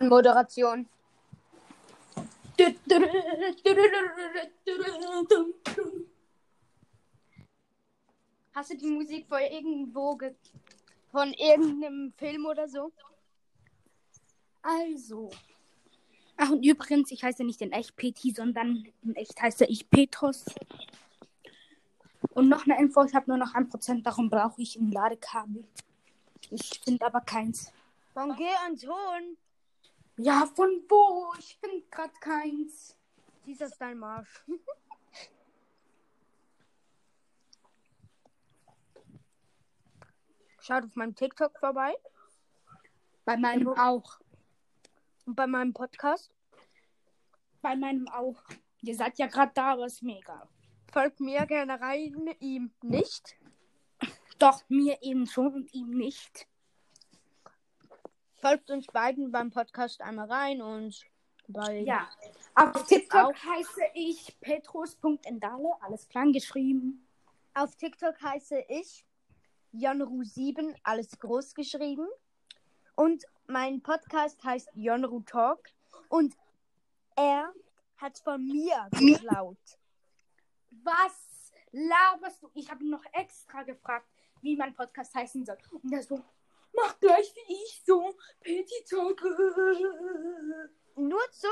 Moderation. Hast du die Musik von irgendwo ge von irgendeinem Film oder so? Also. Ach, und übrigens, ich heiße nicht in echt PT, sondern in echt heiße ich Petros. Und noch eine Info, ich habe nur noch ein Prozent, darum brauche ich ein Ladekabel. Ich finde aber keins. Von G und Ton. Ja, von wo? Ich finde gerade keins. Dieser ist dein Marsch. Schaut auf meinem TikTok vorbei. Bei meinem auch. Und bei meinem Podcast. Bei meinem auch. Ihr seid ja gerade da, aber ist mir egal. Folgt mir gerne rein, ihm nicht. Doch, mir eben schon und ihm nicht. Folgt uns beiden beim Podcast einmal rein und bei. Ja. Auf TikTok heiße ich petrus.endale, alles klein geschrieben. Auf TikTok heiße ich Jonru7, alles groß geschrieben. Und mein Podcast heißt Jonru Talk. Und er hat von mir geklaut. Was laberst du? Ich habe noch extra gefragt, wie mein Podcast heißen soll. Und er so, mach gleich wie ich so. Petty Talk. Nur zu.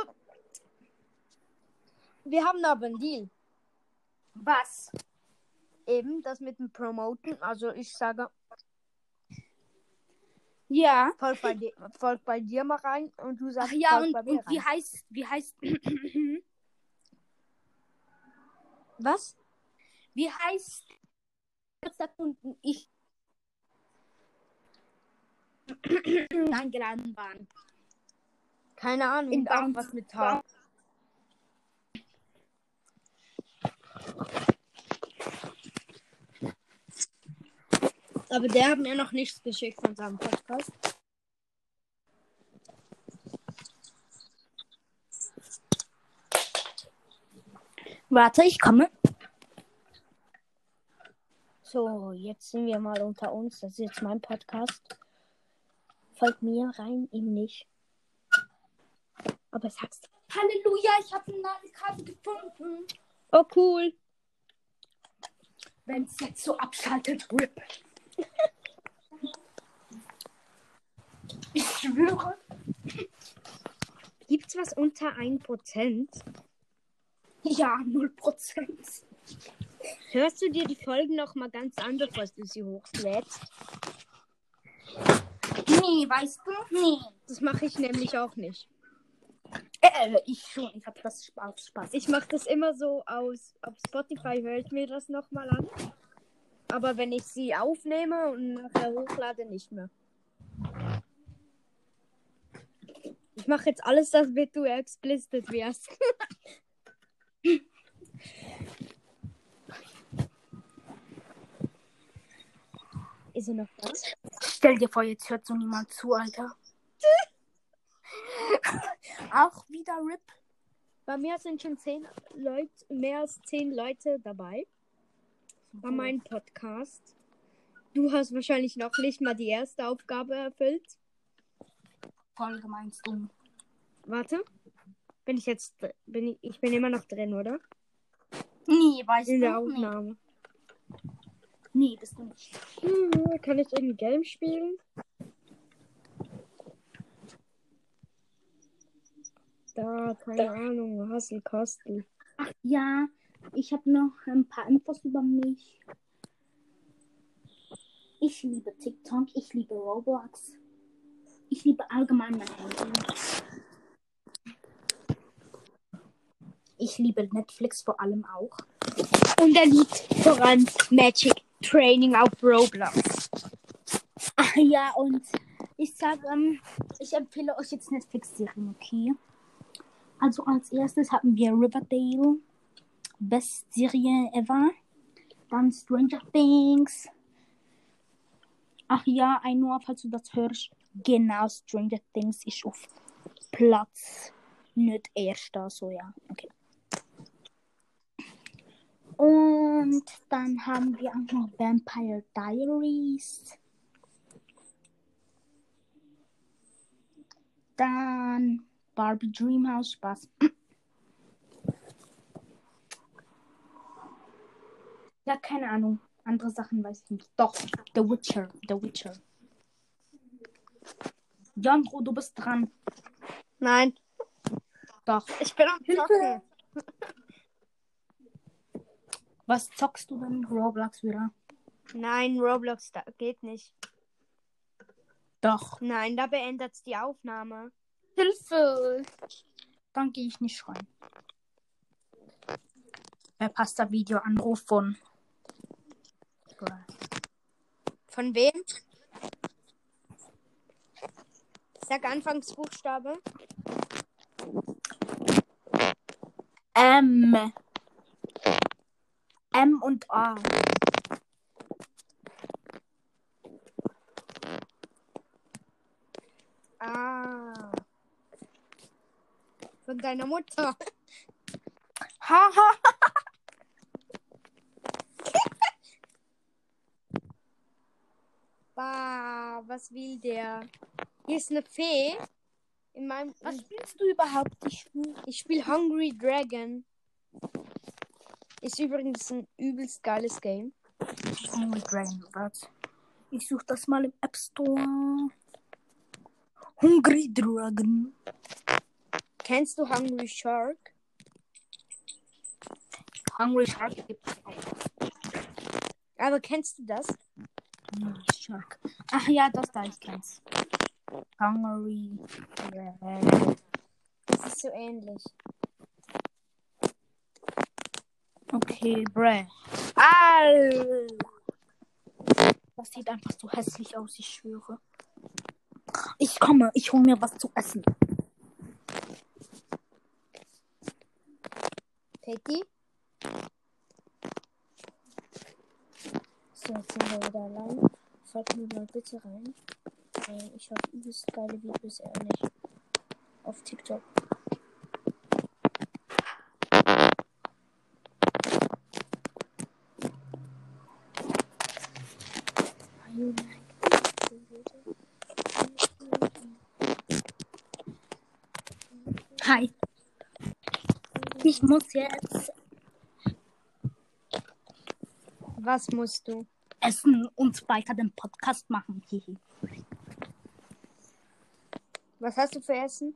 Wir haben aber einen Deal. Was? Eben das mit dem Promoten. Also ich sage, Ja. folg bei, dir, folg bei dir mal rein und du sagst, Ach ja, folg und, bei mir und wie rein. heißt, wie heißt, Was? wie heißt, ich eingeladen waren. Keine Ahnung. In auch was mit Tag. Aber der hat mir noch nichts geschickt von seinem Podcast. Warte, ich komme. So, jetzt sind wir mal unter uns. Das ist jetzt mein Podcast. Folgt mir rein, ihm nicht. Aber sagst Halleluja, ich habe eine Ladekarte gefunden. Oh, cool. Wenn es jetzt so abschaltet, RIP. ich schwöre. Gibt's was unter 1%? Ja, 0%. Hörst du dir die Folgen noch mal ganz an, bevor du sie hochlädst? Nee, weißt du? Nee. Das mache ich nämlich auch nicht. Äh, ich schon. Ich habe das Spaß. Spaß. Ich mache das immer so aus. Auf Spotify höre ich mir das noch mal an. Aber wenn ich sie aufnehme und nachher hochlade, nicht mehr. Ich mache jetzt alles, damit du explicit wirst. Ist er noch da? Stell dir vor, jetzt hört so niemand zu, Alter. Auch wieder RIP. Bei mir sind schon zehn Leute, mehr als zehn Leute dabei. Bei meinem Podcast. Du hast wahrscheinlich noch nicht mal die erste Aufgabe erfüllt. Folge meinst du? Warte. Bin ich jetzt. Bin ich, ich bin immer noch drin, oder? Nee, weißt In der du? Nee. Nee, bist du nicht. Hm, kann ich irgendein Game spielen? Da, keine Ahnung. Hassel Kostel. Ach ja, ich habe noch ein paar Infos über mich. Ich liebe TikTok, ich liebe Roblox. Ich liebe allgemein mein Handy. Ich liebe Netflix vor allem auch. Und er liebt voran Magic Training auf Roblox. Ach ja, und ich sage, ähm, ich empfehle euch jetzt Netflix-Serien, okay? Also als erstes hatten wir Riverdale, Best Serie ever. Dann Stranger Things. Ach ja, ein nur, falls du das hörst. Genau, Stranger Things ist auf Platz nicht erster, so ja, okay. Und dann haben wir auch noch Vampire Diaries. Dann Barbie Dreamhouse, Spaß. Ja, keine Ahnung. Andere Sachen weiß ich nicht. Doch, The Witcher. The Witcher. Jandro, du bist dran. Nein, Doch. ich bin am Hilfe. Zocken. Was zockst du denn? Roblox wieder? Nein, Roblox da geht nicht. Doch. Nein, da beendet die Aufnahme. Hilfe! Dann gehe ich nicht rein. Verpasst der Videoanruf von. Von wem? Sag Anfangsbuchstabe. M. M und A. Ah. Von deiner Mutter. Haha. Bah, was will der? Hier ist eine Fee. In meinem. Was spielst du überhaupt? Ich Ich spiele Hungry Dragon. Ist übrigens ein übelst geiles Game. Hungry Dragon? Ich suche das mal im App Store. Hungry Dragon. Kennst du Hungry Shark? Hungry Shark gibt's auch. Aber kennst du das? Hungry Shark. Ach ja, das da, ich kenn's. Hungry Dragon. Das ist so ähnlich. Okay, bruh. Al. Das sieht einfach so hässlich aus, ich schwöre. Ich komme, ich hole mir was zu essen. Peggy? So, jetzt sind wir wieder allein. Folgt mir mal bitte rein. Ich habe übelst geile Videos ehrlich. Auf TikTok. Hi. Ich muss jetzt Was musst du? essen und weiter den Podcast machen. Was hast du für Essen?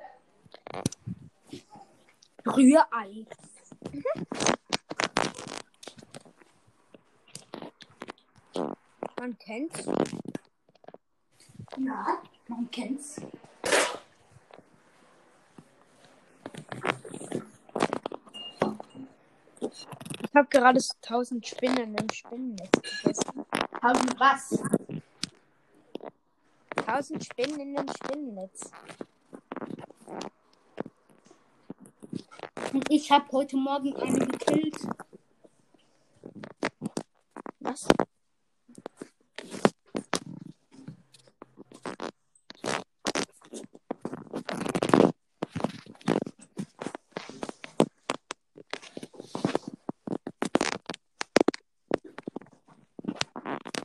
Rührei. Man kennt's. Ja, man kennt's. Ich habe gerade so 1000 Spinnen im Spinnennetz gegessen. Haben was? 1000 Spinnen in dem Spinnennetz. Und ich habe heute Morgen eine gekillt. Was?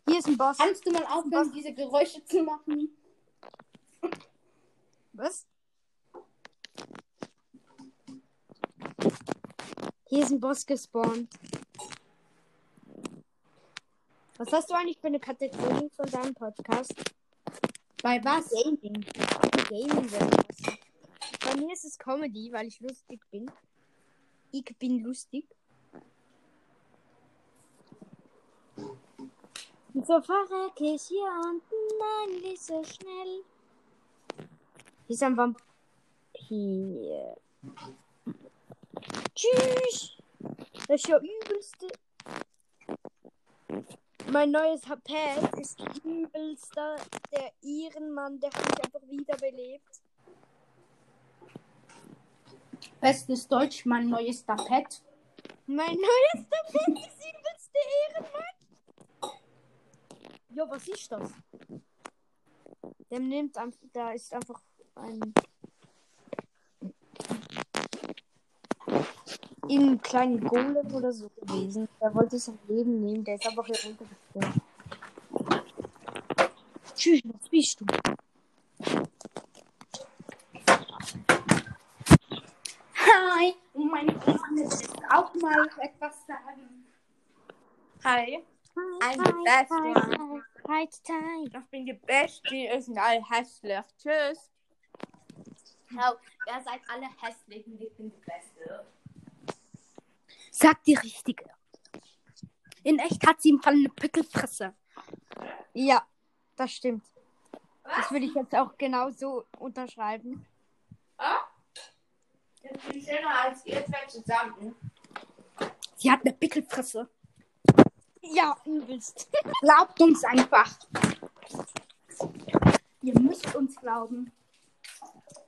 Hier ist ein Boss. Kannst du mal aufhören, diese Geräusche zu machen? Was? Hier ist ein Boss gespawnt. Was hast du eigentlich für eine Kategorie von deinem Podcast? Bei was? Gaming. Gaming. Bei mir ist es Comedy, weil ich lustig bin. Ich bin lustig. Und so verrecke ich hier unten, nein, nicht so schnell. Hier ist ein Vampir. Tschüss. Das ist ja übelste. Mein neues Pad ist übelster. Der Ehrenmann, der hat mich einfach wiederbelebt. Bestes Deutsch, mein neues Tapet. Mein neues Pad ist übelste Ehrenmann. Ja, was ist das? Der nimmt einfach, da ist einfach ein. Irgendein kleinen Golem oder so gewesen. Der wollte es am Leben nehmen, der ist aber hier runtergefallen. Tschüss, was bist du? Hi, und meine Freunde auch mal etwas sagen. Hi. I'm the best one. Ich bin die Beste, die sind alle hässlich. Tschüss. Hau, ihr seid alle hässlich und ich bin die Beste. Sag die richtige. In echt hat sie im Fall eine Pickelfresse. Ja, das stimmt. Das würde ich jetzt auch genauso unterschreiben. Ich bin schöner als ihr zwei zusammen. Sie hat eine Pickelfresse. Ja, übelst. Glaubt uns einfach. Ihr müsst uns glauben.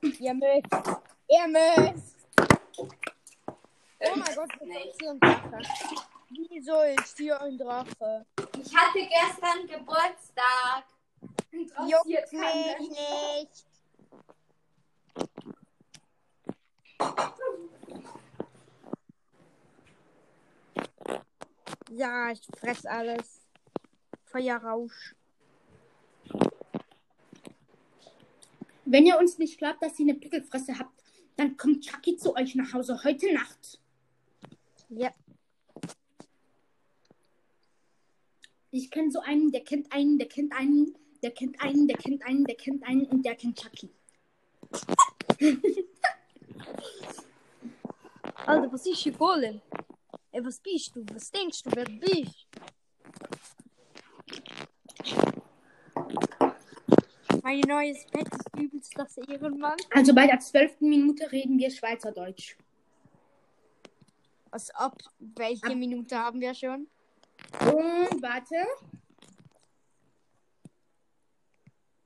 Ihr müsst. Ihr müsst. Oh mein Gott, das ist hier ein Drache. Wieso ist hier ein Drache? Ich hatte gestern Geburtstag. Juckt mich nicht. Ja, ich fress alles. Feuerrausch. Wenn ihr uns nicht glaubt, dass ihr eine Pickelfresse habt, dann kommt Chucky zu euch nach Hause heute Nacht. Ja. Ich kenne so einen, der kennt einen, der kennt einen, der kennt einen, der kennt einen, der kennt einen und der kennt Chucky. Alter, was ist hier Golem? Ey, was bist du? Was denkst du, wer du bist? Mein neues Bett ist übelst das Ehrenmann. Also bei der zwölften Minute reden wir Schweizerdeutsch. Als ob, welche Ab- Minute haben wir schon? Und warte.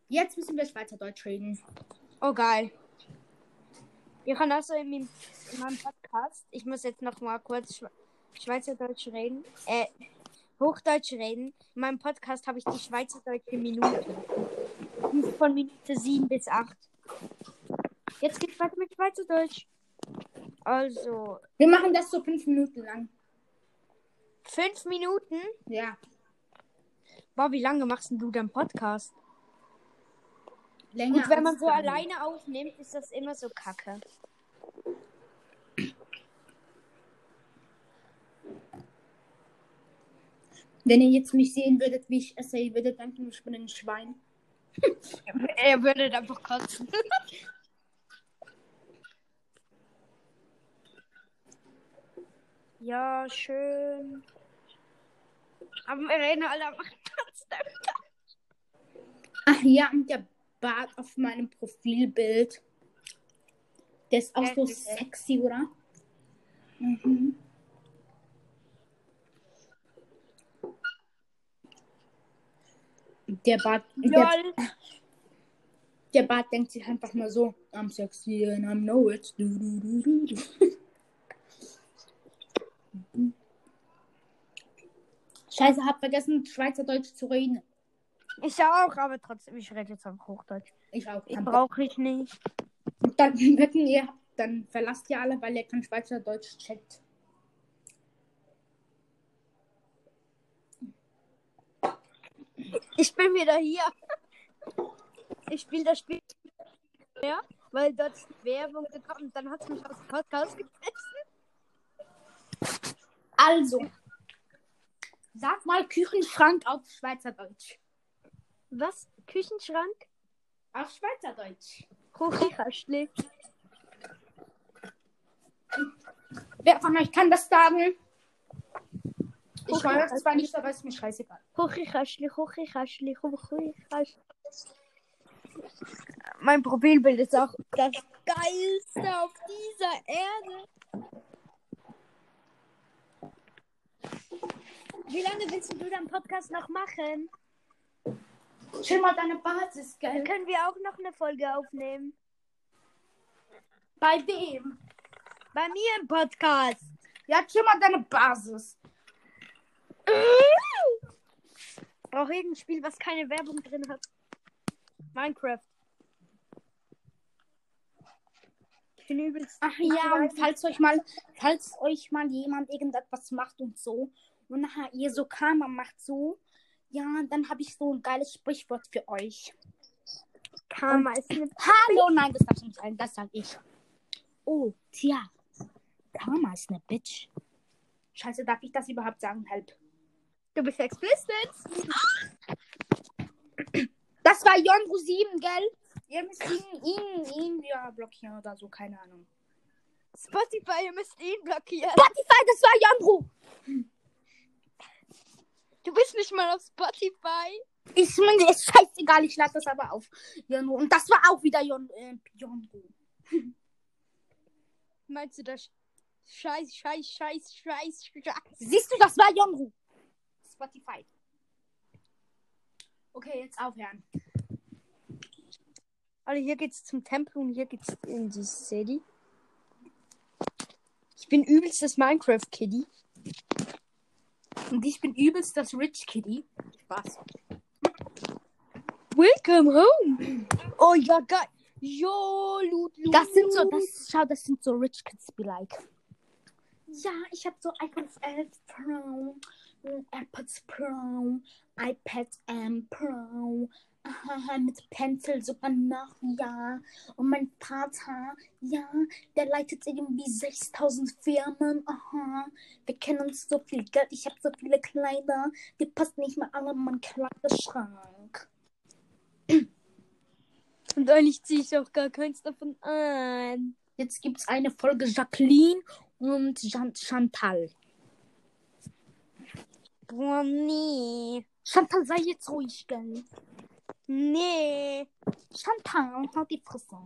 Jetzt müssen wir Schweizerdeutsch reden. Oh, geil. Wir können also in meinem, in meinem Podcast, ich muss jetzt noch mal kurz Schweizerdeutsch reden, äh, Hochdeutsch reden. In meinem Podcast habe ich die Schweizerdeutsche Minute. Die ist von Minute 7 bis 8. Jetzt geht's weiter mit Schweizerdeutsch. Also, Wir machen das so fünf Minuten lang. fünf Minuten? Ja. Boah, wie lange machst denn du deinen Podcast? Länger Und wenn man so alleine aufnimmt, ist das immer so kacke. Wenn ihr jetzt mich sehen würdet, wie ich esse, ihr würdet denken, ich bin ein Schwein. Er würde einfach kotzen. ja, schön. Aber wir reden alle am 28. Ach ja, und der Bart auf meinem Profilbild. Der ist auch Ja, so sexy, oder? Mhm. Der Bart, der, der Bart denkt sich einfach mal so, I'm sexy and I know it. Du, du, du, du, du. Scheiße, hab vergessen, Schweizerdeutsch zu reden. Ich auch, aber trotzdem, ich rede jetzt einfach Hochdeutsch. Ich auch. Ich brauche ich nicht. Dann, wenn ihr, dann verlasst ihr alle, weil ihr kein Schweizerdeutsch checkt. Ich bin wieder hier. Ich spiele das Spiel. Ja, weil dort Werbung gekommen dann hat es mich aus dem Podcast gefressen. Also, sag mal Küchenschrank auf Schweizerdeutsch. Was? Küchenschrank? Auf Schweizerdeutsch. Hochkastli. Wer von euch kann das sagen? Ich weiß es zwar nicht, aber ist mir scheißegal. Hochkastli, Hochkastli, Hochkastli. Mein Profilbild ist auch das geilste auf dieser Erde. Wie lange willst du deinen Podcast noch machen? Chill mal deine Basis, Dann gell? können wir auch noch eine Folge aufnehmen. Bei wem? Bei mir im Podcast. Ja, chill mal deine Basis. Brauche irgendein Spiel, was keine Werbung drin hat. Minecraft. Ich bin übelst. Ach ja, und falls euch mal, falls euch mal jemand irgendetwas macht und so, und nachher ihr so Karma macht so, ja, dann habe ich so ein geiles Sprichwort für euch. Karma ist eine. Hallo, nein, das darf nicht sein, das sag ich. Oh, tja. Karma ist eine Bitch. Scheiße, darf ich das überhaupt sagen? Help. Du bist explicit. Das war Jonru 7, gell? Ihr müsst ihn, ihn, ihn ja blockieren oder so, keine Ahnung. Spotify, ihr müsst ihn blockieren. Spotify, das war Jonru! Du bist nicht mal auf Spotify. Ich meine, ist scheißegal, ich lade das aber auf. Jonru. Und das war auch wieder Jon, äh, Jonru. Meinst du das? Scheiß, scheiß, scheiß, scheiß, scheiß. Siehst du, das war Jonru. Spotify. Okay, jetzt aufhören. Also hier geht's zum Tempel und hier geht's in die City. Ich bin übelst das Minecraft-Kitty. Und ich bin übelst das Rich Kitty. Spaß. Welcome home. Oh ja, geil. Jo, Loot, Loot. Das sind so, das, schau, das sind so Rich Kids be like. Ja, ich habe so iPhone 11 Pro, AirPods Pro, iPad M Pro, aha, mit Pencil sogar noch, ja. Und mein Vater, ja, der leitet irgendwie 6000 Firmen, aha. Wir kennen uns so viel Geld, ich habe so viele Kleider, die passen nicht mehr alle in meinen Kleiderschrank. Und eigentlich ziehe ich auch gar keins davon an. Jetzt gibt's eine Folge Jacqueline und Jan Chantal. Boah, nee. Chantal, sei jetzt ruhig, gell? Nee. Chantal, halt die Fresse.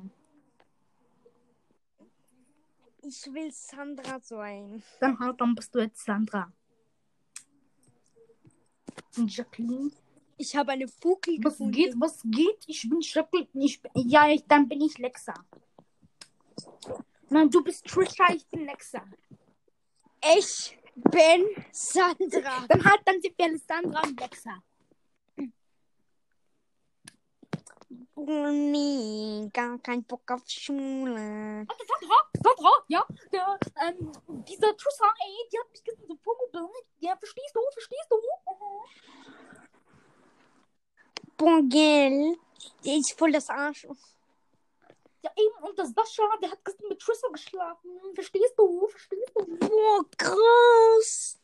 Ich will Sandra sein. Dann halt, dann bist du jetzt Sandra. Und Jacqueline? Ich habe eine Fuki Was gefunden. geht, was geht? Ich bin Jacqueline. Ich, bin- ja, ich, dann bin ich Lexa. Nein, du bist Trisha, ich bin Lexa. Ich bin Sandra. Dann halt, dann sind wir Alessandra und Lexa. Oh, nee. Gar kein Bock auf Schule. Sandra, Sandra, ja, der, ähm, dieser Trisha, ey, die hat mich gestern so vorgebildet. Ja, verstehst du, verstehst du? Boah, gell. Die ist voll das Arsch. Ja, eben, und das Sascha, der hat gestern mit Trisha geschlafen. Verstehst du, verstehst du? Boah, krass.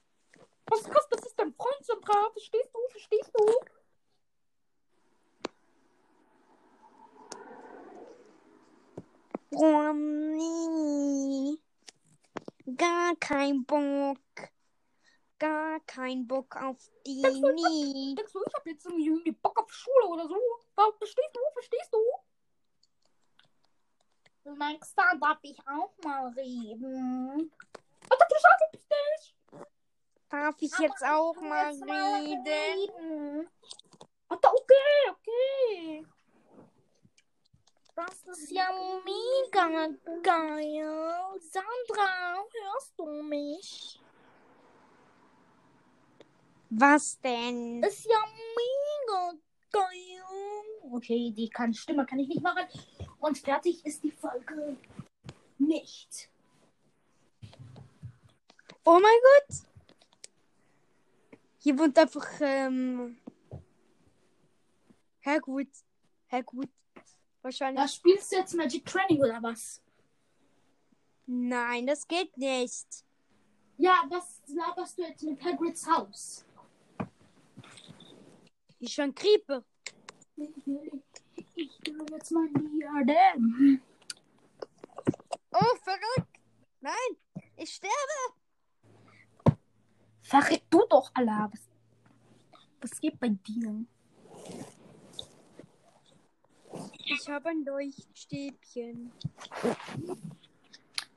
Was krass, das ist dein Freund, Sandra. Verstehst du, verstehst du? Boah, nee. Gar kein Bock. Gar kein Bock auf die. Nee. Denkst du, ich hab jetzt irgendwie Bock auf Schule oder so? Verstehst du, verstehst du? Lexa, darf ich auch mal reden? Alter, du schaffst es nicht. Darf ich jetzt auch mal jetzt mal reden? okay, okay. Das ist ja mega geil. Sandra, hörst du mich? Was denn? Das ist ja mega geil. Okay, die kann, Stimme kann ich nicht machen. Und fertig ist die Folge nicht. Oh mein Gott. Hier wohnt einfach, ähm. Hagrid. Hagrid. Wahrscheinlich. Da spielst du jetzt Magic Training oder was? Nein, das geht nicht. Ja, was laberst du jetzt mit Hagrids Haus? Ich schon Creeper. Ich will, jetzt mein Diadem. Oh, verrückt. Nein, ich sterbe. Verreck du doch, Allah. Was, was geht bei dir? Ich habe ein Leuchtstäbchen.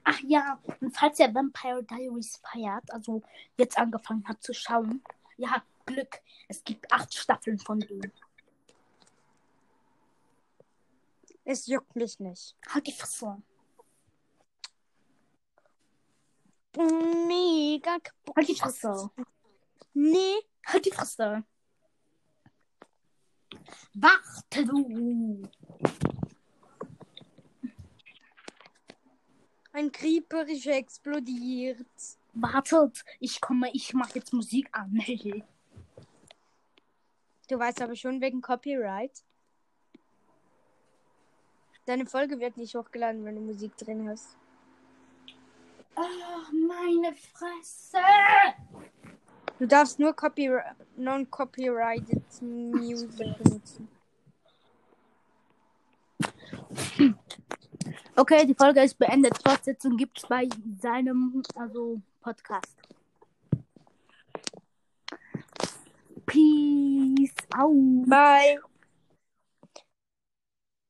Ach ja, und falls ihr Vampire Diaries feiert, also jetzt angefangen habt zu schauen, ja, Glück. Es gibt acht Staffeln von dem. Es juckt mich nicht. Halt die Fresse. Mega Halt die Fresse. Nee. Halt die Fresse. Warte du. Ein Creeper ist explodiert. Wartet, ich komme, ich mache jetzt Musik an. Du weißt aber schon wegen Copyright. Deine Folge wird nicht hochgeladen, wenn du Musik drin hast. Ah, meine Fresse! Du darfst nur Copyri non-copyrighted Music benutzen. Okay, die Folge ist beendet. Fortsetzung gibt's bei seinem also Podcast. Peace out. Bye.